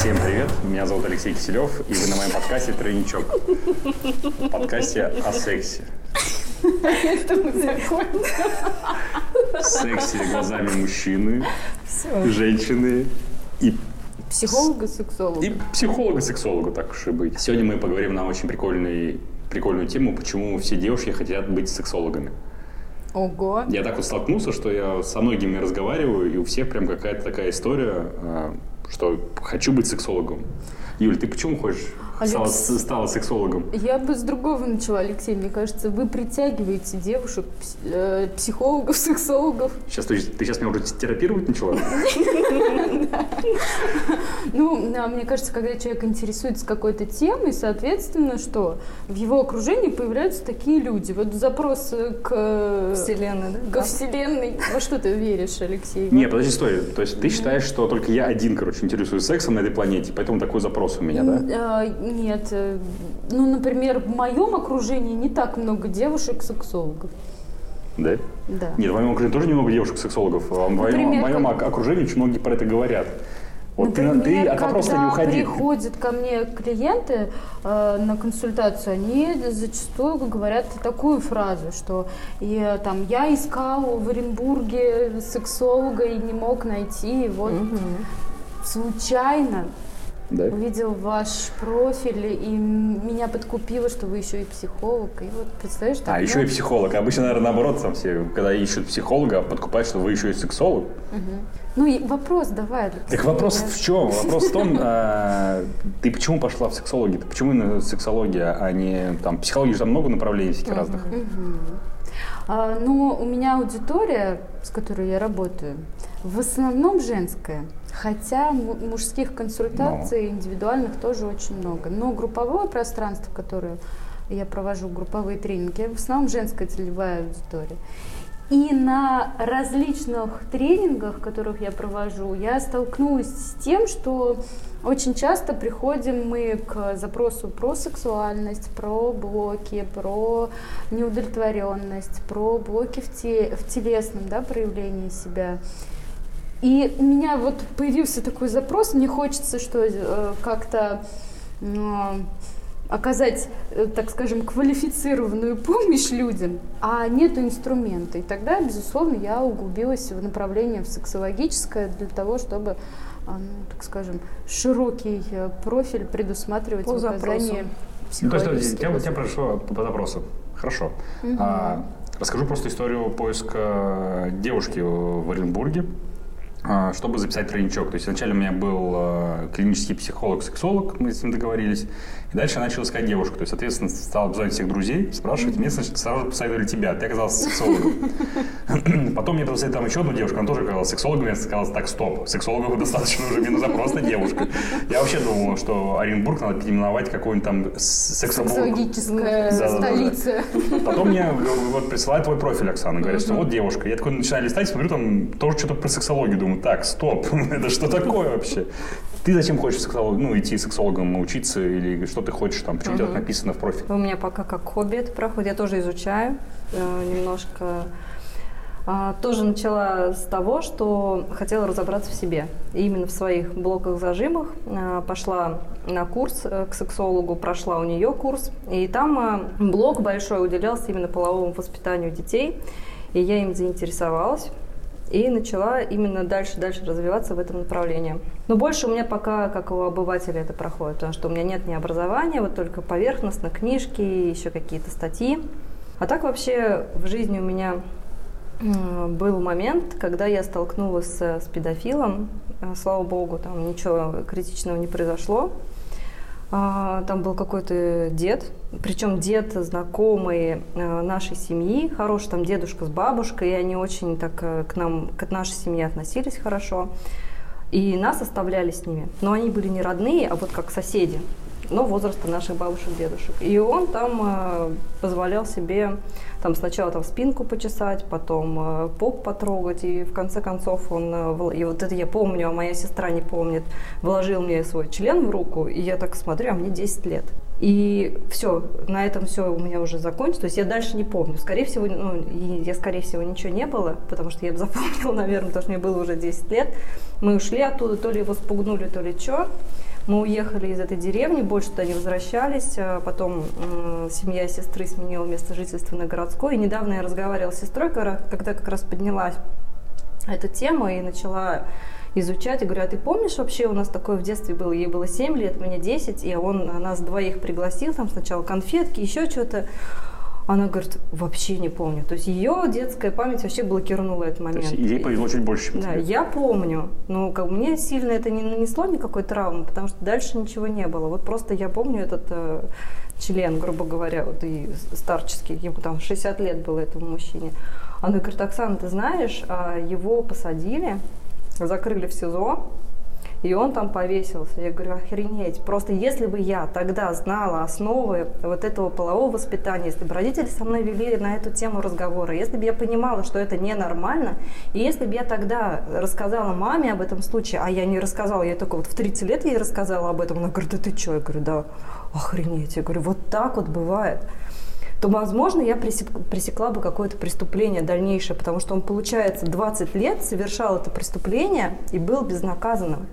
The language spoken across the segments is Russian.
Всем привет, меня зовут Алексей Киселев, и вы на моем подкасте «Тройничок». Подкасте о сексе. Это мы закончим. Сексе глазами мужчины, женщины и Психолога-сексолога. И психолога-сексолога, так уж и быть. Сегодня мы поговорим на очень прикольный, прикольную тему, почему все девушки хотят быть сексологами. Ого. Я так вот столкнулся, что я со многими разговариваю, и у всех прям какая-то такая история, а, что хочу быть сексологом. Юль, ты почему хочешь Алекс- стала сексологом? Я бы с другого начала, Алексей. Мне кажется, вы притягиваете девушек, э, психологов, сексологов. Сейчас ты, ты сейчас меня уже терапировать начала? Ну, а мне кажется, когда человек интересуется какой-то темой, соответственно, что в его окружении появляются такие люди. Вот запрос к... Вселенной, да? Ко Вселенной. Во что ты веришь, Алексей? Не, подожди, стой. То есть ты считаешь, что только я один, короче, интересуюсь сексом на этой планете, поэтому такой запрос у меня, да? Нет. э, Ну, например, в моем окружении не так много девушек-сексологов. Да? Да. Нет, в моем окружении тоже немного девушек-сексологов. А В моем, Например, в моем окружении очень многие про это говорят. Вот ты, Например, ты от вопроса не уходи. приходят ко мне клиенты э, на консультацию, они зачастую говорят такую фразу, что я, там, я искал в Оренбурге сексолога и не мог найти, и вот случайно Да? увидел ваш профиль, и меня подкупило, что вы еще и психолог, и вот представляешь, так, А, еще ну, и психолог. Обычно, наверное, наоборот, там все, когда ищут психолога, подкупают, что вы еще и сексолог. Ну, и вопрос давай, Алексей. Так вопрос в чем? Вопрос в том, а, ты почему пошла в сексологию? Ты почему именно сексология, а не там психология же там много направлений всяких разных. А, ну, у меня аудитория, с которой я работаю, в основном женская. Хотя му- мужских консультаций индивидуальных тоже очень много. Но групповое пространство, которое я провожу, групповые тренинги, в основном женская целевая аудитория. И на различных тренингах, которых я провожу, я столкнулась с тем, что очень часто приходим мы к запросу про сексуальность, про блоки, про неудовлетворенность, про блоки в, те- в телесном да, проявлении себя. И у меня вот появился такой запрос, мне хочется, что э, как-то оказать, э, так скажем, квалифицированную помощь людям, а нету инструмента. И тогда, безусловно, я углубилась в направление в сексологическое для того, чтобы, а, ну, так скажем, широкий э, профиль предусматривать По в оказании Ну, то есть я, я прошу по, запросу. Хорошо. А, расскажу просто историю поиска девушки в Оренбурге, чтобы записать тройничок. То есть вначале у меня был а, клинический психолог-сексолог, мы с ним договорились. И дальше я начал искать девушку. То есть, соответственно, стал обзвонить всех друзей, спрашивать. Мне сразу посоветовали тебя, ты оказался сексологом. Потом мне посоветовали там еще одну девушку, она тоже оказалась сексологом. Я сказал, так, стоп, сексологов достаточно уже, мне нужна просто девушка. Я вообще думал, что Оренбург надо переименовать какой-нибудь там с- сексобург. Сексологическая столица. Потом мне вот присылает твой профиль, Оксана, говорит, что вот девушка. Я такой начинаю листать, смотрю, там тоже что-то про сексологию. Думаю, так, стоп, это что такое вообще? Ты зачем хочешь сексолог, ну, идти сексологом учиться или что ты хочешь там? Почему у тебя написано в профиле? У меня пока как хобби это проходит. Я тоже изучаю э, немножко. А, тоже начала с того, что хотела разобраться в себе. И именно в своих блоках-зажимах а, пошла на курс э, к сексологу, прошла у нее курс. И там блок большой уделялся именно половому воспитанию детей. И я им заинтересовалась. И начала именно дальше-дальше развиваться в этом направлении. Но больше у меня пока, как у обывателя, это проходит, потому что у меня нет ни образования, вот только поверхностно, книжки, еще какие-то статьи. А так вообще в жизни у меня был момент, когда я столкнулась с, с педофилом. Э, Слава богу, там ничего критичного не произошло. А, Там был какой-то дед, причем дед знакомый э, нашей семьи, хороший там дедушка с бабушкой, и они очень так э, к нам, к нашей семье относились хорошо. И нас оставляли с ними. Но они были не родные, а вот как соседи, но возраста наших бабушек, дедушек. И он там э, позволял себе там сначала там спинку почесать, потом э, поп потрогать, и в конце концов он, э, и вот это я помню, а моя сестра не помнит, вложил мне свой член в руку, и я так смотрю, а мне 10 лет. И все, на этом все у меня уже закончилось. То есть я дальше не помню. Скорее всего, ну, я, скорее всего, ничего не было, потому что я бы запомнила, наверное, потому что мне было уже 10 лет. Мы ушли оттуда, то ли его спугнули, то ли что. Мы уехали из этой деревни, больше туда не возвращались. А потом э, семья сестры сменила место жительства на городской. И недавно я разговаривала с сестрой, когда как раз поднялась эта тема и начала изучать. И говорю, а ты помнишь вообще, у нас такое в детстве было, ей было 7 лет, мне 10, и он нас двоих пригласил, там сначала конфетки, еще что-то. Она говорит, вообще не помню. То есть ее детская память вообще блокировала этот момент. То есть ей повезло чуть больше, чем Да, тебе. я помню. Но как, мне сильно это не нанесло никакой травмы, потому что дальше ничего не было. Вот просто я помню этот э, член, грубо говоря, вот и старческий, ему там 60 лет было этому мужчине. Она говорит, Оксана, ты знаешь, а, его посадили, закрыли в СИЗО, и он там повесился. Я говорю, охренеть. Просто если бы я тогда знала основы вот этого полового воспитания, если бы родители со мной вели на эту тему разговора, если бы я понимала, что это ненормально, и если бы я тогда рассказала маме об этом случае, а я не рассказала, я только вот в 30 лет ей рассказала об этом, она говорит, да ты что? Я говорю, да, охренеть. Я говорю, вот так вот бывает то, возможно, я пресекла бы какое-то преступление дальнейшее, потому что он, получается, 20 лет совершал это преступление и был безнаказанным.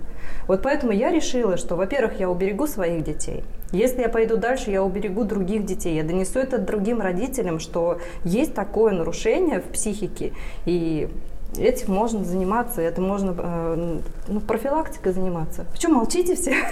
Вот поэтому я решила, что, во-первых, я уберегу своих детей. Если я пойду дальше, я уберегу других детей. Я донесу это другим родителям, что есть такое нарушение в психике, и этим можно заниматься, это можно э, ну, профилактикой заниматься. Почему молчите все?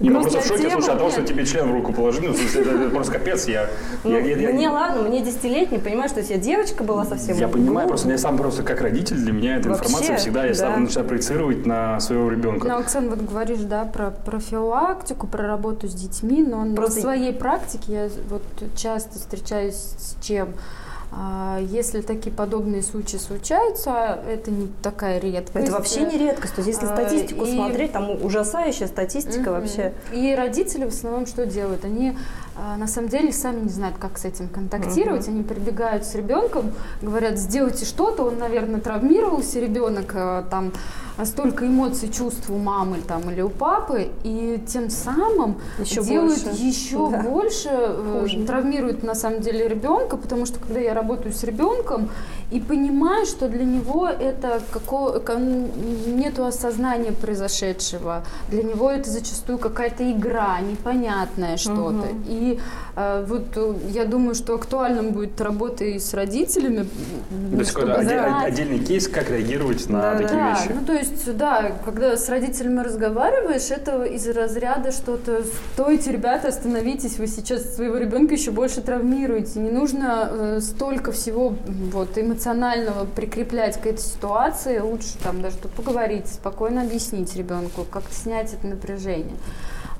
Ну просто в шоке, слушай, от того, что тебе член в руку положили, ну, это просто капец, я... Ну, мне ладно, мне десятилетний, понимаешь, что я девочка была совсем. Я понимаю, просто я сам просто как родитель, для меня эта информация всегда, я сам начинаю проецировать на своего ребенка. Ну, Оксана, вот говоришь, да, про профилактику, про работу с детьми, но на своей практике я вот часто встречаюсь с чем? А, если такие подобные случаи случаются, это не такая редкость. Это вообще не редкость. То есть, если а, статистику и... смотреть, там ужасающая статистика mm-hmm. вообще. И родители в основном что делают? Они на самом деле сами не знают, как с этим контактировать. Mm-hmm. Они прибегают с ребенком, говорят, сделайте что-то, он, наверное, травмировался, ребенок там столько эмоций, чувств у мамы там, или у папы, и тем самым еще делают больше. еще да. больше, э, Хуже. травмируют на самом деле ребенка, потому что когда я работаю с ребенком и понимаю, что для него это какого, нету осознания произошедшего, для него это зачастую какая-то игра, непонятное что-то. Угу. И вот э, я думаю, что актуальным будет работа и с родителями. То есть отдельный, отдельный кейс, как реагировать на да, такие да. вещи. Ну, то есть, да, когда с родителями разговариваешь, это из разряда что-то «стойте, ребята, остановитесь, вы сейчас своего ребенка еще больше травмируете». Не нужно э, столько всего вот, эмоционального прикреплять к этой ситуации. Лучше там даже поговорить, спокойно объяснить ребенку, как снять это напряжение.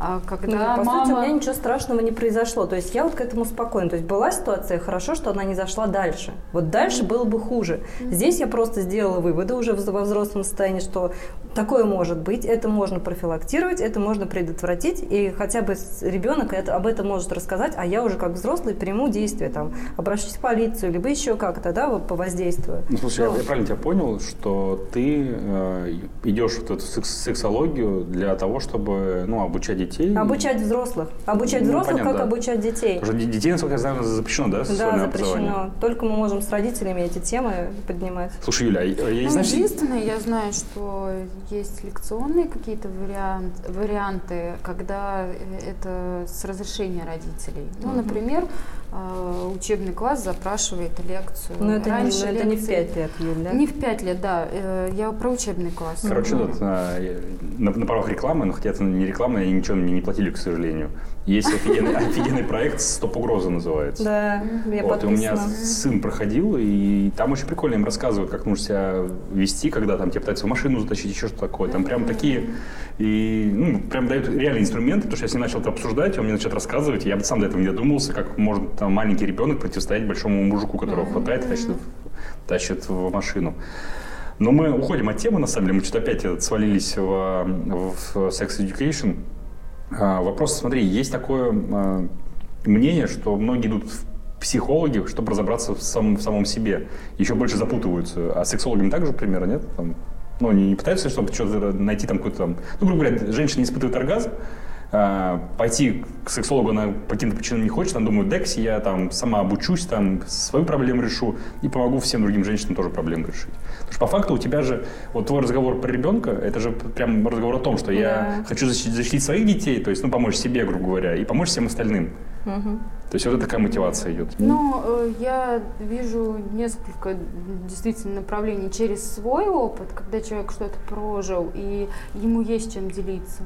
А когда ну, по мама... сути, у меня ничего страшного не произошло. То есть я вот к этому спокойна. То есть была ситуация, хорошо, что она не зашла дальше. Вот дальше было бы хуже. Здесь я просто сделала выводы уже во взрослом состоянии, что такое может быть, это можно профилактировать, это можно предотвратить, и хотя бы ребенок это, об этом может рассказать, а я уже как взрослый приму действия, там, обращусь в полицию, либо еще как-то, да, вот, повоздействую. Ну, слушай, ну, я, я правильно тебя понял, что ты э, идешь в эту сексологию для того, чтобы, ну, обучать детей? Обучать взрослых. Обучать ну, взрослых, понятно, как да. обучать детей. Потому что детей, насколько я знаю, запрещено, да, Да, запрещено. Только мы можем с родителями эти темы поднимать. Слушай, Юля, я, я ну, знаю... Единственное, я знаю, что есть лекционные какие-то вариант, варианты, когда это с разрешения родителей. Ну, например, учебный класс запрашивает лекцию. Но это, Раньше не, лекции... это не в пять лет, Юль, да? Не в пять лет, да. Э, я про учебный класс. Короче, mm-hmm. вот, на, на правах рекламы, но хотя это не реклама, и ничего мне не платили, к сожалению. Есть офигенный, офигенный проект «Стоп угроза» называется. Да, я вот, и у меня сын проходил, и там очень прикольно им рассказывают, как нужно себя вести, когда там тебя пытаются в машину затащить, еще что такое. Там прям такие, и ну, прям дают реальные инструменты, потому что я с ним начал это обсуждать, он мне начал рассказывать, я бы сам до этого не додумался, как может там, маленький ребенок противостоять большому мужику, которого хватает и тащит, тащит в машину. Но мы уходим от темы, на самом деле, мы что-то опять свалились в, в sex education. А, вопрос, смотри, есть такое а, мнение, что многие идут в психологи, чтобы разобраться в, сам, в самом себе, еще больше запутываются. А сексологами также примера нет? Там, ну, они не пытаются, чтобы что-то найти там какой-то там... Ну, грубо говоря, женщина не испытывает оргазм, э, пойти к сексологу она по каким-то причинам не хочет, она думает, Декси, я там сама обучусь, там свою проблему решу и помогу всем другим женщинам тоже проблему решить. Потому что по факту у тебя же, вот твой разговор про ребенка, это же прям разговор о том, что я хочу защитить, защитить своих детей, то есть, ну, помочь себе, грубо говоря, и помочь всем остальным. Мгм. То есть вот такая мотивация идет. Ну, э, я вижу несколько действительно направлений через свой опыт, когда человек что-то прожил, и ему есть чем делиться.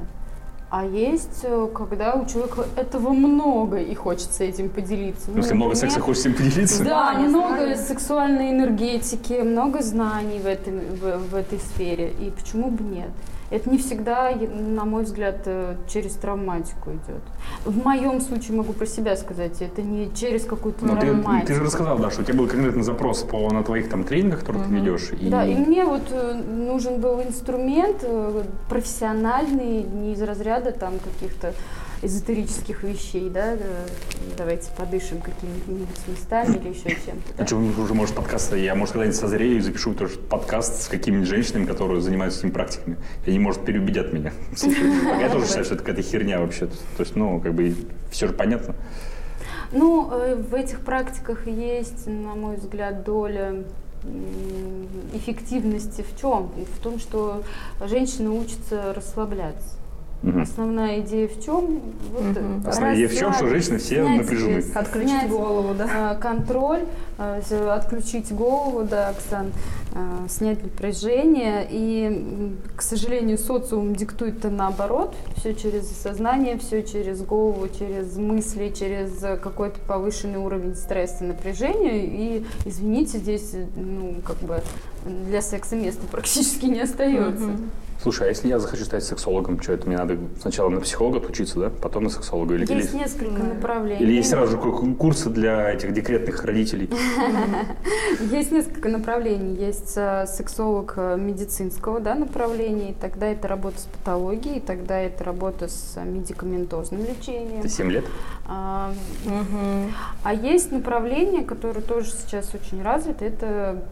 А есть, э, когда у человека этого много, и хочется этим поделиться. Ну, если много секса, хочется им поделиться. Да, много сексуальной энергетики, много знаний в, этом, в, в этой сфере. И почему бы нет? Это не всегда, на мой взгляд, э, через травматику идет. В моем случае могу про себя сказать, это не через какую-то ты, травматику. ты же рассказал, да, что у тебя был конкретный запрос по, на твоих там тренингах, которые ты ведешь. И... Да, и мне вот э, нужен был инструмент э, профессиональный, не из разряда там каких-то эзотерических вещей, да, э, давайте подышим какими-нибудь местами или еще чем-то. да. А что, уже, может, подкаст, я, может, когда-нибудь созрею и запишу тоже подкаст с какими-нибудь женщинами, которые занимаются этими практиками. И они, может, переубедят меня. Я тоже считаю, что это какая-то херня вообще. То есть, ну, как бы, все же понятно. Ну, э, в этих практиках есть, на мой взгляд, доля эффективности в чем? В том, что женщина учится расслабляться. Мгм. Основная идея в чем? Вот, э, Основная идея в чем, что женщины все снять напряжены. Отключить снять, голову, да. э, контроль, с- отключить голову, да, Оксан, э, снять напряжение. И, к сожалению, социум диктует-то наоборот. Все через сознание, все через голову, через мысли, через какой-то повышенный уровень стресса, напряжения. И, извините, здесь, ну, как бы для секса места практически не остается. Мгм. Слушай, а если я захочу стать сексологом, что это мне надо сначала на психолога отучиться, да? Потом на сексолога? Или, Есть или, несколько направлений. или есть сразу же ку- курсы для этих декретных родителей? Есть несколько направлений. Есть э, сексолог э, медицинского да, направления, и тогда это работа с патологией, и тогда это работа с э, медикаментозным лечением. Это 7 лет? А, а есть направление, которое тоже сейчас очень развито, это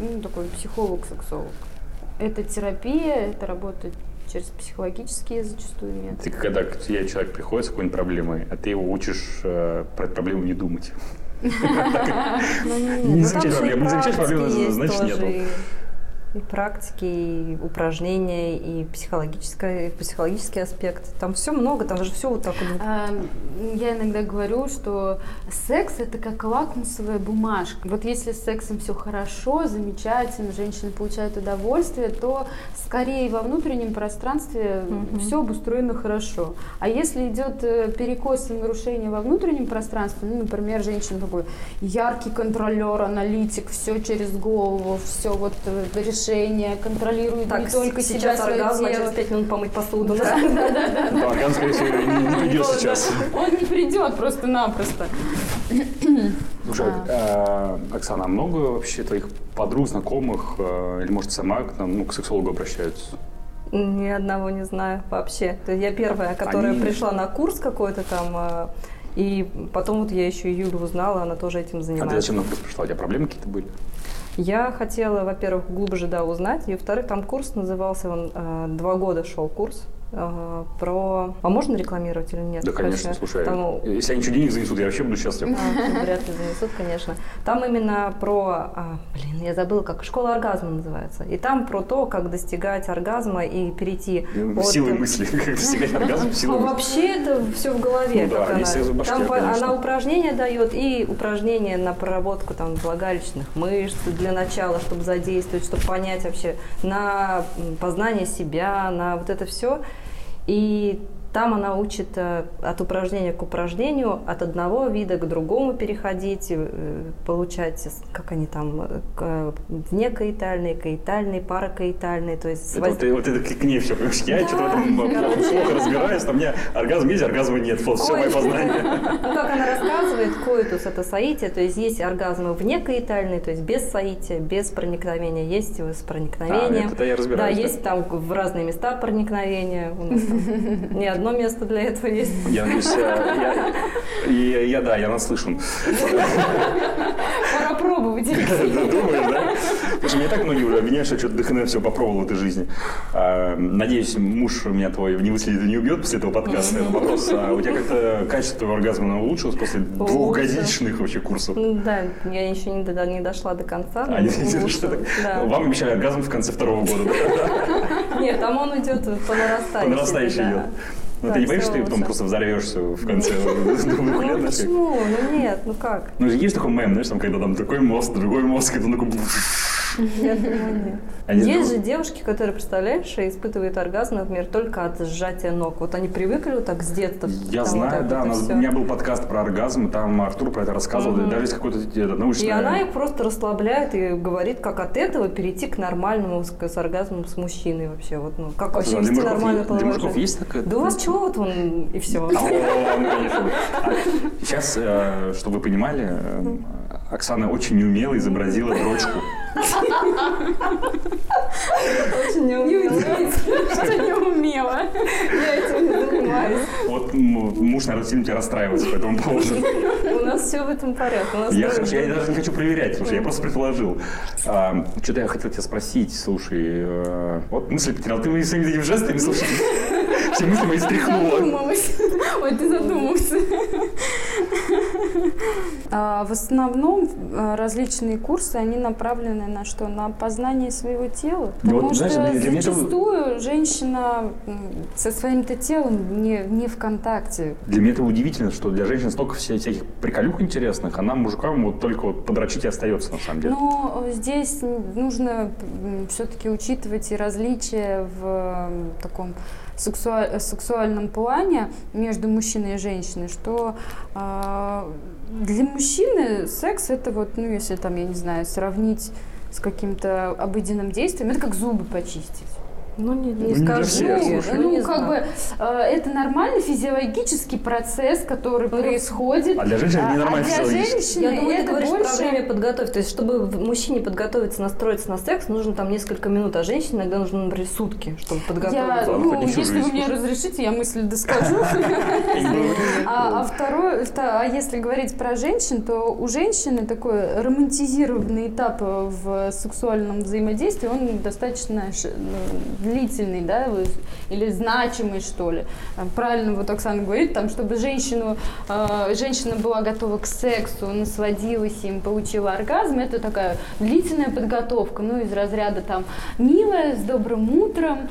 ну, такой психолог-сексолог. Это терапия, это работа через психологические зачастую методы. Ты когда к тебе человек приходит с какой-нибудь проблемой, а ты его учишь э, про эту проблему не думать. Ну, Не ну, замечать проблему, не замечать проблему, значит, нету. И, практики, и упражнения, и психологическое, и психологический аспект. Там все много, там же все вот так вот. А, Я иногда говорю, что секс это как лакмусовая бумажка. Вот если с сексом все хорошо, замечательно, женщина получает удовольствие, то скорее во внутреннем пространстве Мгм. все обустроено хорошо. А если идет э, перекос и нарушение во внутреннем пространстве, ну, например, женщина такой яркий контролер, аналитик, все через голову, все вот э, решение, контролирует Так, не только себя, сейчас свое оргазм, а тело. через пять минут помыть посуду. да? Да, скорее всего, не, придет сейчас. Он не придет просто-напросто. Слушай, а, Оксана, а много вообще твоих подруг, знакомых, э, или, может, сама к, нам, ну, к сексологу обращаются? Ни одного не знаю вообще. То есть я первая, которая Они- пришла на курс какой-то там, э, и потом вот я еще и Юлю узнала, она тоже этим А ты занимается. зачем на курс пришла? У тебя проблемы какие-то были? Я хотела, во-первых, глубже да, узнать, и во-вторых, там курс назывался, он э, два года шел курс э, про... А можно рекламировать или нет? Да, конечно, слушай, там, если они ничего денег занесут, я вообще буду счастлив. а, вряд ли занесут, конечно. Там именно про, а, блин, я забыла, как школа оргазма называется. И там про то, как достигать оргазма и перейти от... Силой мысли, как достигать оргазма, Ну, мысли. вообще это все в голове. Ну да, она. в башке, Там конечно. она упражнения дает и упражнения на проработку там влагалищных мышц для начала, чтобы задействовать, чтобы понять вообще на познание себя, на вот это все. И там она учит э, от упражнения к упражнению, от одного вида к другому переходить, э, получать, как они там, э, к- внекаитальный, каитальный, паракаитальный, то есть Это воз- вот, вот это к ней все, понимаешь, я что-то в этом плохо, разбираюсь, там у меня оргазм есть, оргазма нет, вот все мое Ой. познание. Ну, как она рассказывает, коитус это соитие, то есть есть оргазмы вне каитальные, то есть без соития, без проникновения, есть с проникновением. А, это я разбираюсь, Да, да. есть там в разные места проникновения. У нас там не одно место для этого есть. Я надеюсь, я, я- я- я- да, я наслышан. Пора попробовать, Алексей. Думаешь, да? Потому что меня так многие уже обвиняют, что что-то ДХН все попробовал в этой жизни. А, Надеюсь, муж меня твой не выследит и не убьет после этого подкаста. Это вопрос. А у тебя как-то качество твоего оргазма улучшилось после двухгодичных вообще курсов? Ну да, я еще не, до- не дошла до конца. А, не- до- да. Вам обещали оргазм в конце второго года. да? Нет, там он идет по нарастающей. По нарастающей идет. Ну, Да, ты не боишься, что ты потом просто взорвешься в конце двух лет? Ну почему? Ну нет, ну как? Ну, есть такой мем, знаешь, там, когда там такой мост, другой мост, это такой... Я думаю, нет. Они Есть же девушки, которые, представляешь, испытывают оргазм, например, только от сжатия ног. Вот они привыкли вот так с детства. Я знаю, вот так да, вот у, меня был подкаст про оргазм, и там Артур про это рассказывал, Мгм. даже есть какой-то это, И она их просто расслабляет и говорит, как от этого перейти к нормальному с, оргазмом с мужчиной вообще. Вот, ну, как вообще Для вести мужиков, нормальную есть- для половую мужиков жизнь. есть такое? Да у вас чего вот он и все. А Сейчас, э, чтобы вы понимали, э, Оксана очень неумело изобразила дрочку. Очень неумело. Что не умела. Я этим не занимаюсь. Вот муж, наверное, сильно тебя расстраивается по этому поводу. У нас все в этом порядке. Я, даже не хочу проверять, слушай, я просто предположил. А, Что-то я хотел тебя спросить, слушай, э, вот мысль потерял, ты своими этими жестами, слушай, все мысли мои стряхнула. Задумалась. Ой, ты задумался. А, В основном а, различные курсы, они направлены на что? На познание своего тела. Ну, Потому вот, знаешь, что для- для меня это- зачастую женщина со своим-то телом не, не в контакте. Для меня это удивительно, что для женщин столько вся- всяких приколюх интересных, а нам, мужикам, вот только вот подрочить и остается, на самом деле. Но здесь нужно все-таки учитывать и различия в таком сексуа- сексуальном плане между мужчиной и женщиной, что а, для мужчины секс это вот, ну если там, я не знаю, сравнить с каким-то обыденным действием, это как зубы почистить. Ну, не, Ну, не не скажу. всех, слушай. Ну, ну, не как знаю. бы э, это нормальный физиологический процесс, который Ну, происходит. А для женщин это А- ненормально а для женщины Я думаю, ты это говоришь больше... про время подготовки. То есть, чтобы мужчине подготовиться, настроиться на секс, нужно там несколько минут, а женщине иногда нужно, например, сутки, чтобы Я, подготовиться. Ладно, ну, не всю если вы мне разрешите, я мысль доскажу. А, а второе, вто- а если говорить про женщин, то у женщины такой романтизированный этап в сексуальном взаимодействии, он достаточно ну, длительный, да, или значимый, что ли. А, Правильно вот Оксана говорит, там, чтобы женщину, э, женщина была готова к сексу, насладилась им, получила оргазм, это такая длительная подготовка, ну, из разряда там, милая, с добрым утром,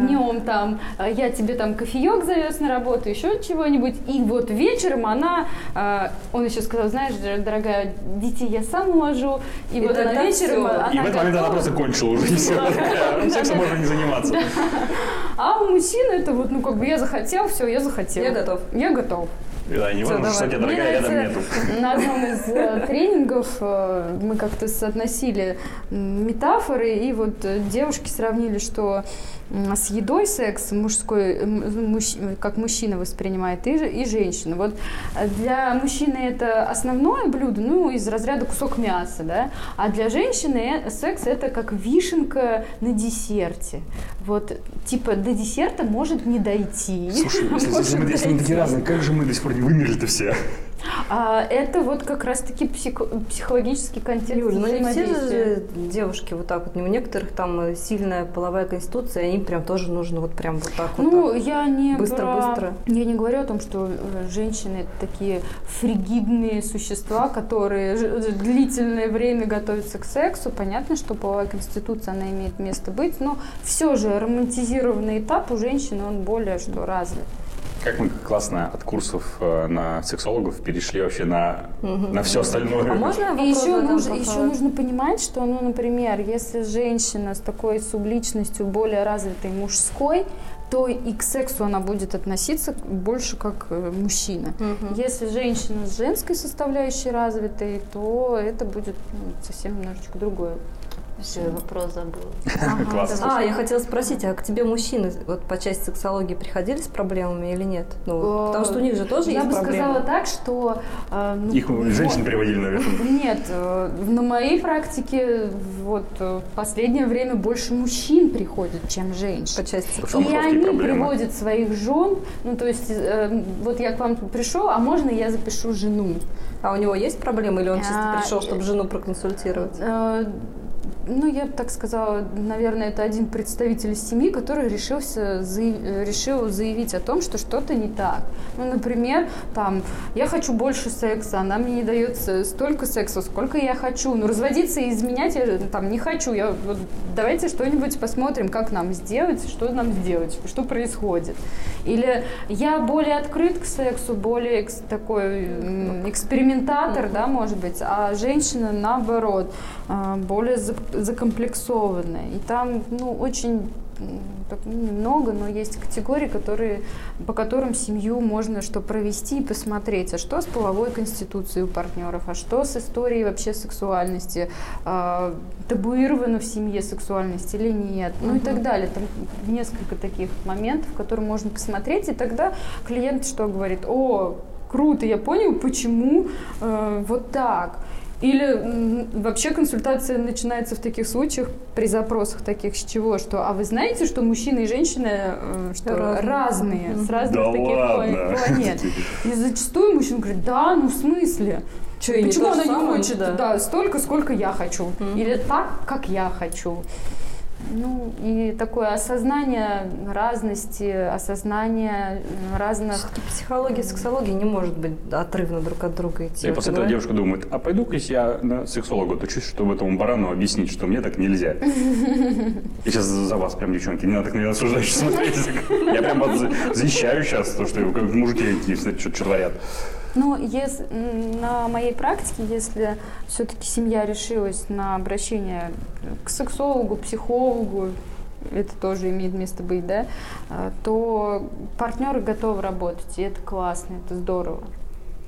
днем там, а, я тебе там кофеек завез на работу, еще чего-нибудь, и вот вечером она, а, он еще сказал, знаешь, дорогая, детей я сам уложу, и, И вот она вечером, всё. она И в этот момент она просто кончила уже, и все. Сексом можно не заниматься. А у мужчин это вот, ну, как бы я захотел, все, я захотел. Я готов. Я готов. Да, не важно, что тебе Мне дорогая, рядом нету. На одном из э, тренингов э, мы как-то соотносили метафоры, и вот э, девушки сравнили, что с едой секс мужской, м, мужч- как мужчина воспринимает, и, и женщина. Вот э, для мужчины это основное блюдо, ну, из разряда кусок мяса, да, а для женщины э, секс это как вишенка на десерте. Вот, типа, до десерта может не дойти. Слушай, если, если мы, такие разные, как же мы до сих пор не вымерли-то все? А, это вот как раз-таки психо- психологический контекст Юль, ну не все же девушки вот так вот. У некоторых там сильная половая конституция, им прям тоже нужно вот прям вот так вот. Ну, я не Быстро, про- быстро. Я не говорю о том, что э, женщины это такие фригидные существа, которые длительное время готовятся к сексу. Понятно, что половая конституция, она имеет место быть, но все же романтизированный этап у женщины, он более что развит. Как мы классно от курсов э, на сексологов перешли вообще на, на все остальное. А можно И еще, нужно, еще нужно понимать, что, ну, например, если женщина с такой субличностью более развитой мужской, то и к сексу она будет относиться больше как э, мужчина. Мгм. Если женщина с женской составляющей развитой, то это будет ну, совсем немножечко другое. Все, вопрос забыл. Класс. А, я хотела спросить, а к тебе мужчины вот по части сексологии приходили с проблемами или нет? Ну, потому что у них же тоже Я есть бы проблемы. сказала так, что... э, ну, Их вот- женщины приводили, наверное. Нет, э, на моей практике вот э, в последнее время больше мужчин приходят, чем женщин. По части что И они проблемы. приводят своих жен, ну то есть э, вот я к вам пришел, а можно я запишу жену? А у него есть проблемы или он чисто А, пришел, э, чтобы жену проконсультировать? Ну, я бы так сказала, наверное, это один представитель семьи, который решился, заяв- решил заявить о том, что что-то не так. Ну, например, там, я хочу больше секса, она мне не дает столько секса, сколько я хочу. Ну, разводиться и изменять я там не хочу. Я, вот, давайте что-нибудь посмотрим, как нам сделать, что нам сделать, что происходит. Или я более открыт к сексу, более экс- такой экспериментатор, да, может быть, а женщина наоборот а, более за- закомплексованная. И там, ну, очень так, ну, немного, но есть категории, которые, по которым семью можно что провести и посмотреть, а что с половой конституцией у партнеров, а что с историей вообще сексуальности, а, табуирована в семье сексуальность или нет, ну и так далее. Там несколько таких моментов, которые можно посмотреть, и тогда клиент что говорит, о, круто, я понял, почему э, вот так. Или вообще консультация начинается в таких случаях при запросах таких с чего, что а вы знаете, что мужчины и женщины э, что Разные. разные, с разных Да таких ладно. планет. И зачастую мужчина говорит, да, ну в смысле? Не Почему она не хочет Да. да. столько, сколько я хочу? Или так, как я хочу? Ну, и такое осознание разности, осознание разных... Всё-таки психология и сексология не может быть отрывно друг от друга идти. И после этого девушка думает, а пойду-ка я на сексолога учусь, чтобы этому барану объяснить, что мне так нельзя. И сейчас за вас прям, девчонки, не надо так на меня осуждающе смотреть. Я прям защищаю сейчас то, что как мужики какие что-то творят. Ну, ес- м, на моей практике, если все-таки семья решилась на обращение к сексологу, психологу, это тоже имеет место быть, да, а, то партнеры готовы работать, и это классно, это здорово.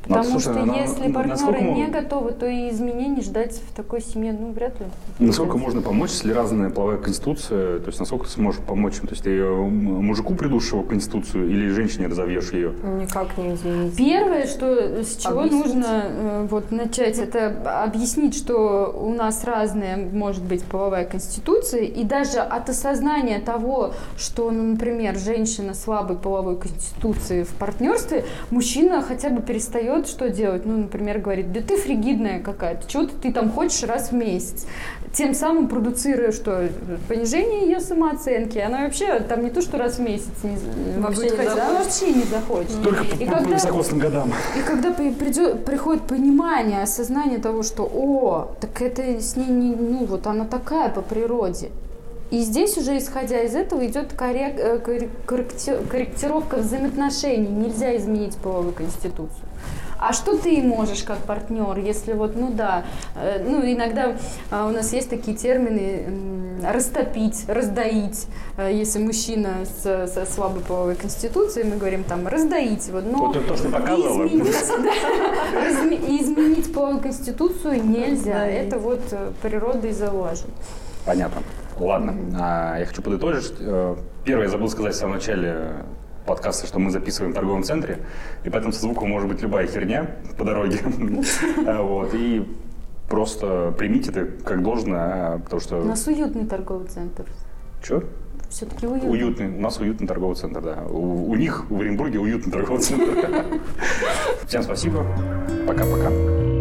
Ну, Потому слушай, что она- если партнеры мы- не готовы, то и изменений ждать в такой семье, ну, вряд ли. Насколько можно помочь, если разная половая конституция, то есть насколько ты сможешь помочь? То есть ты э, мужику придушишь его конституцию или женщине разовьешь ее? Никак не изменить. Первое, что с чего Объяснить. нужно э, вот начать, это объяснить, что у нас разная может быть половая конституция, и даже от осознания того, что, ну, например, женщина слабой половой конституции в партнерстве, мужчина хотя бы перестает что делать, ну, например, говорит, да ты фригидная какая-то, чего ты там хочешь раз в месяц, тем самым продуцируя что понижение ее самооценки, она вообще там не то, что раз в месяц не, Вообще будет не ходить, она захочет. вообще не захочет. Только И по, когда- высокосным годам. и когда при- придет, приходит понимание, осознание того, что, о, так это с ней не, ну вот она такая по природе. И здесь уже, исходя из этого, идет коррек- э, коррек- корректи- корректировка взаимоотношений. Нельзя изменить половую конституцию. А что ты можешь как партнер, если вот, ну да, э, ну иногда а, у нас есть такие термины растопить, раздоить. Э, Если мужчина с, со слабой половой конституцией, мы говорим там раздоить его. Но Вот это то, что показывала. изменить, половую конституцию нельзя. Это вот э, природой заложено. Понятно. Ладно, а, я хочу подытожить. Первое, я забыл сказать в самом начале подкаста, что мы записываем в торговом центре, и поэтому со звуком может быть любая херня по дороге. А, Вот, и просто примите это как должное, а, потому У что... нас уютный торговый центр. Что? Все-таки уютный. Уютный. У нас уютный торговый центр, да. У, у них в Оренбурге уютный торговый центр. Всем спасибо. Пока-пока.